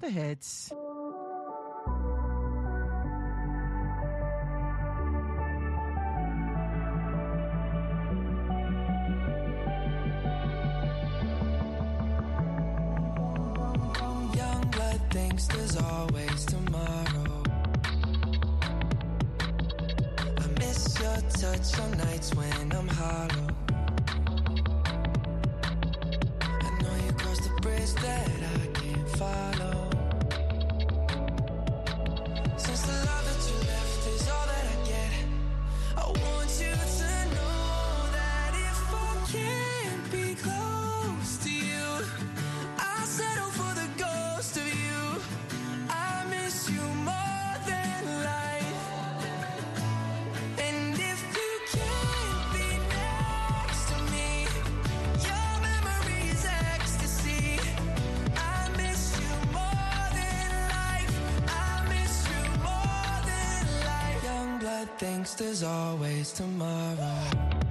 The hits. thinks there's always tomorrow.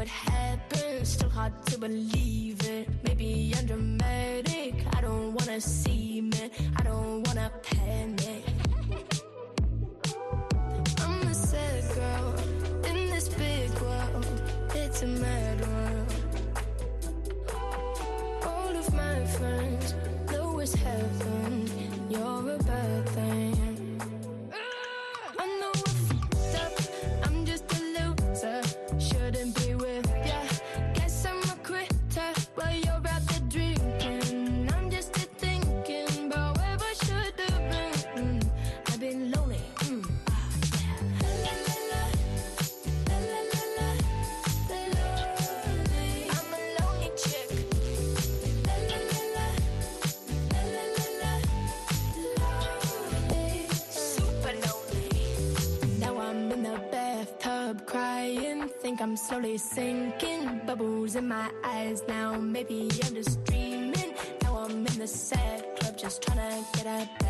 what happens. Still hard to believe. think I'm slowly sinking. Bubbles in my eyes now. Maybe I'm just dreaming. Now I'm in the sad club, just trying to get out.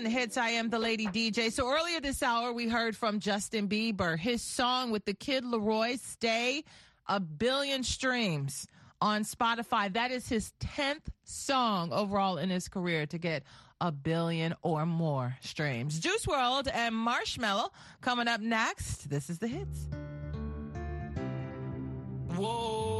One The Hits. I am the Lady DJ. So earlier this hour, we heard from Justin Bieber. His song with the Kid LAROI, Stay, a billion streams on Spotify. That is his 10th song overall in his career to get a billion or more streams. Juice WRLD and Marshmello coming up next. This is the hits. Whoa.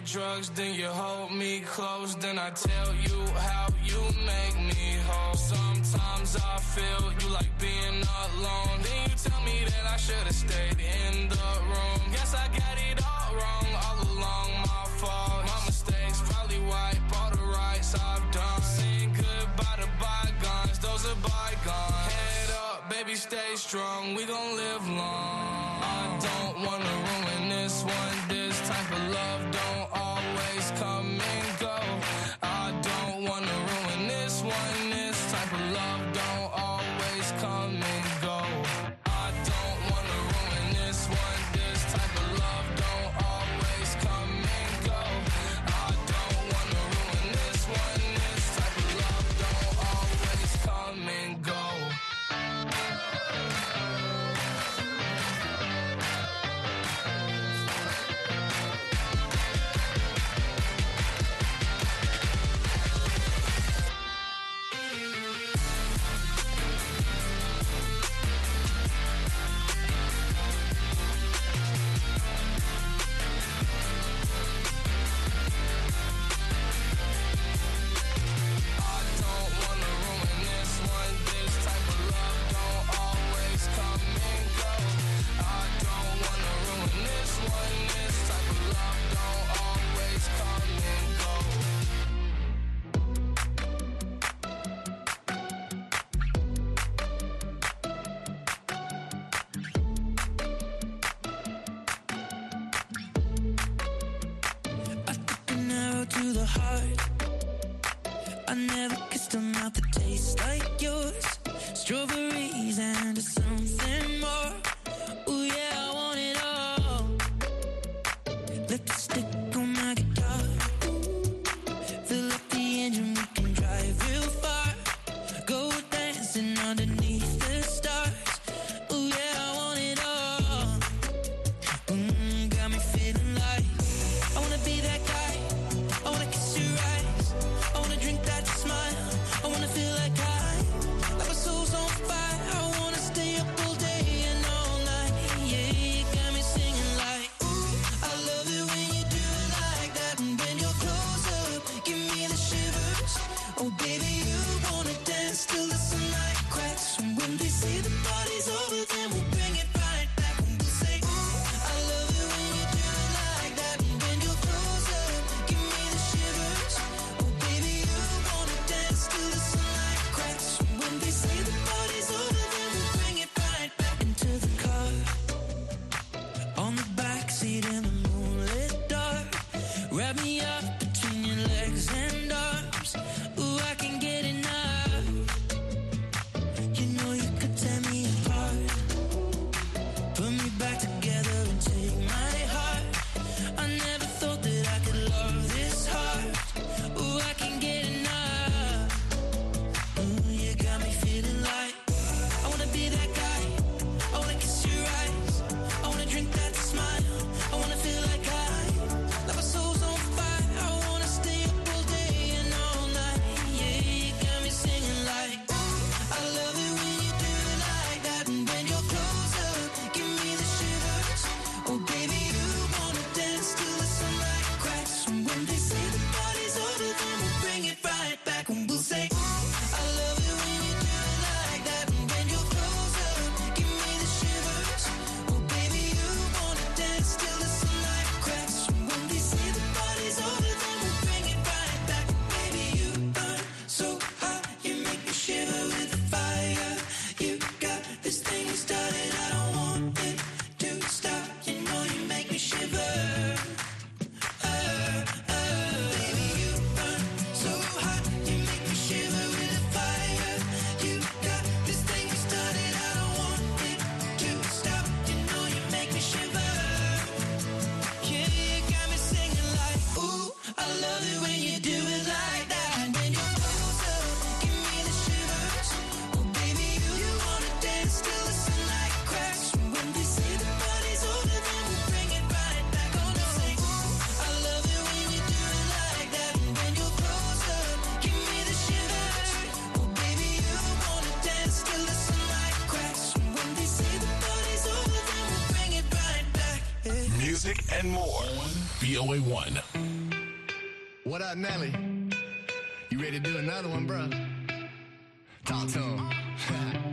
take drugs, then you hold me close, then I tell you how you make me whole. Sometimes I feel you like being alone. Then you tell me that I should've stayed in the room. Guess I got it all wrong all along. My fault. My mistakes probably wipe all the rights I've done. Saying goodbye to bygones, those are bygones. Head up, baby, stay strong. We gon' me up. music, and more VOA1. What up, Nelly? You ready to do another one, bro? Talk to him.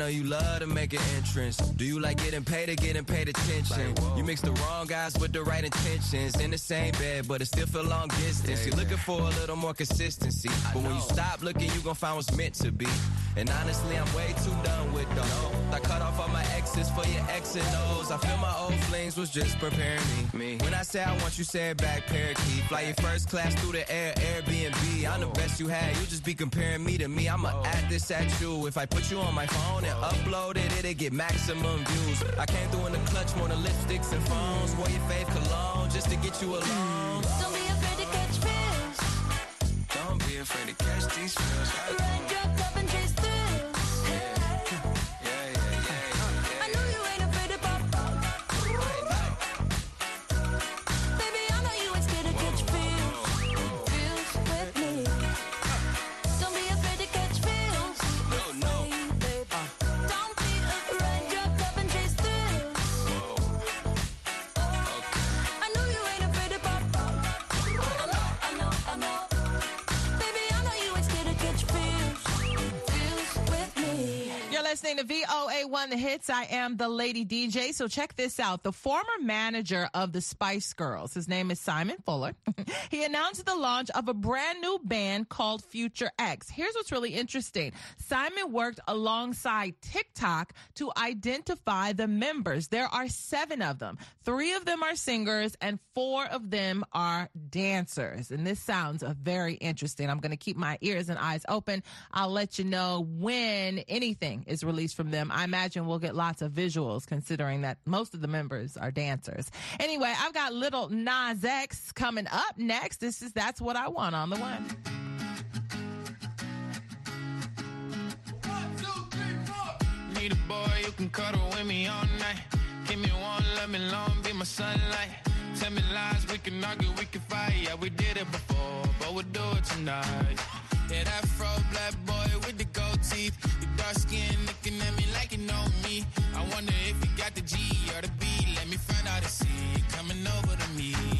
know you love to make an entrance. Do you like getting paid or getting paid attention? You mix the wrong guys with the right intentions. In the same bed, but it still feel long distance. You're looking for a little more consistency. But when you stop looking, you gon' find what's meant to be. And honestly, I'm way too done with those. I cut off all my exes for your X and O's. I feel my old flings was just preparing me. When I say I want you, say it back, parakeet. Fly your first class through the air, Airbnb. I'm the best you had. You just be comparing me to me. I'ma add this at you. If I put you on my phone and upload it, it'll get maximum views. I came through in the clutch more than lipsticks and phones. Wore your fave cologne just to get you alone. Don't be afraid to catch feels. Don't be afraid to catch these feels. Listening to VOA1 The Hits. I am the Lady DJ. So check this out. The former manager of the Spice Girls, his name is Simon Fuller, he announced the launch of a brand new band called Future X. Here's what's really interesting. Simon worked alongside TikTok to identify the members. There are seven of them. Three of them are singers and four of them are dancers. And this sounds very interesting. I'm going to keep my ears and eyes open. I'll let you know when anything is released from them. I imagine we'll get lots of visuals considering that most of the members are dancers. Anyway, I've got Lil Nas X coming up next. This is That's What I Want on the one. Need a boy you can cuddle with me all night. Give me one, let me long, be my sunlight. Tell me lies, we can argue, we can fight. Yeah, we did it before, but we'll do it tonight. Yeah, that fro black boy with the gold teeth. Your dark skin looking at me like you know me. I wonder if you got the G or the B. Let me find out and see you coming over to me.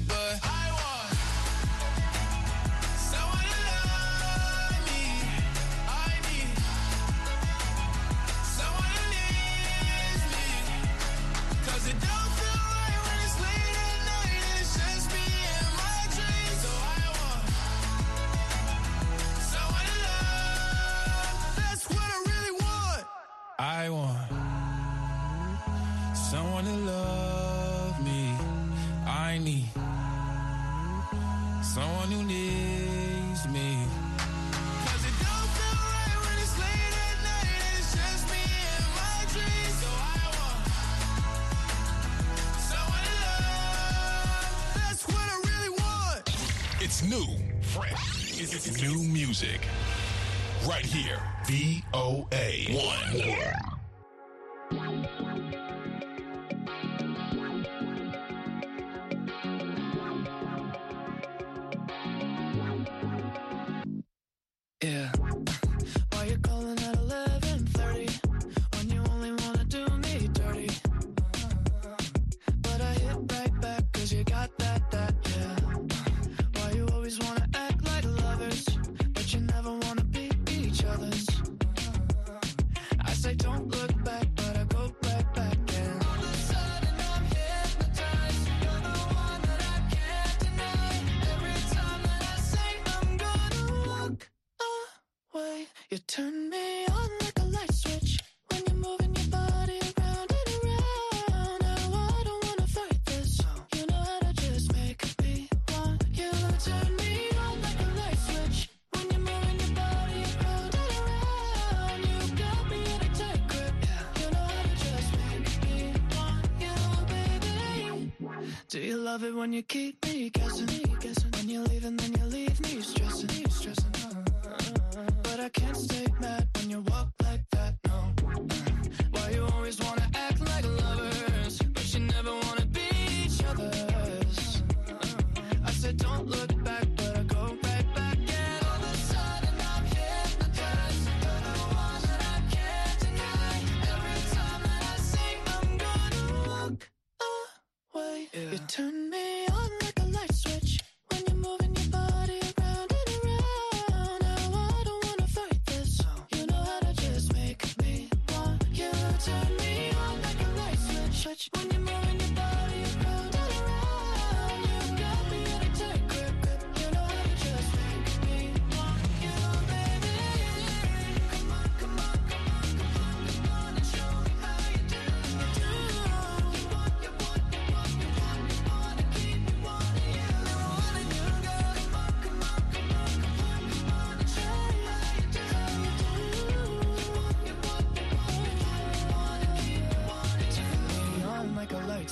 music. Right here, VOA 1. Yeah.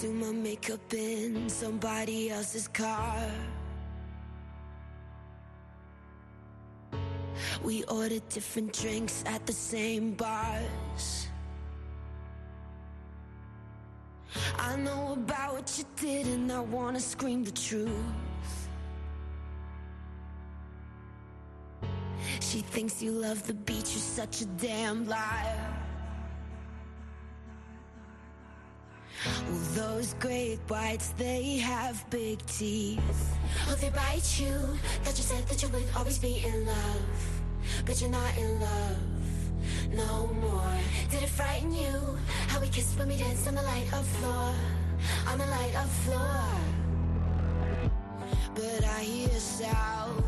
do my makeup in somebody else's car. We ordered different drinks at the same bars. I know about what you did, and I wanna scream the truth. She thinks you love the beach, you're such a damn liar. Well, those great whites, they have big teeth. Well, they bite you. That you said that you would always be in love. But you're not in love no more. Did it frighten you? How we kissed when we danced on the light of floor. On the light of floor. But I hear sound.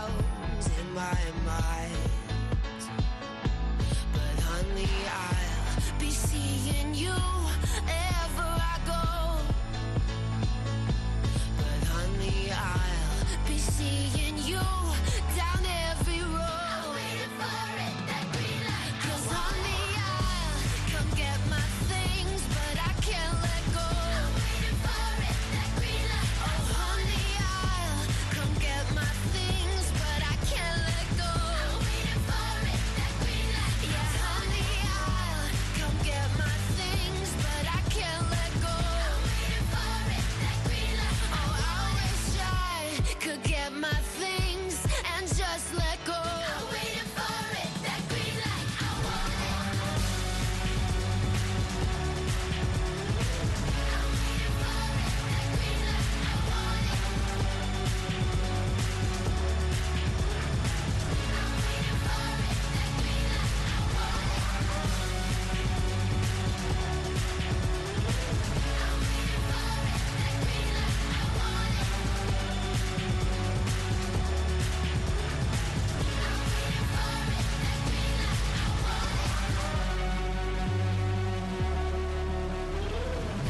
my mind. But honey, I'll be seeing you ever I go. But honey, I'll be seeing you.